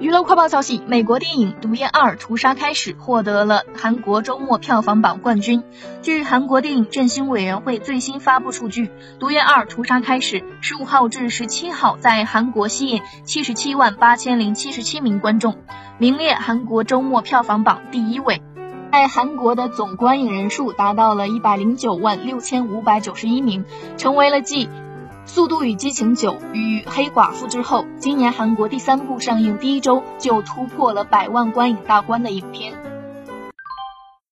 娱乐快报消息：美国电影《毒液二：屠杀开始》获得了韩国周末票房榜冠军。据韩国电影振兴委员会最新发布数据，《毒液二：屠杀开始》十五号至十七号在韩国吸引七十七万八千零七十七名观众，名列韩国周末票房榜第一位。在韩国的总观影人数达到了一百零九万六千五百九十一名，成为了继。《速度与激情九》与《黑寡妇》之后，今年韩国第三部上映第一周就突破了百万观影大关的影片。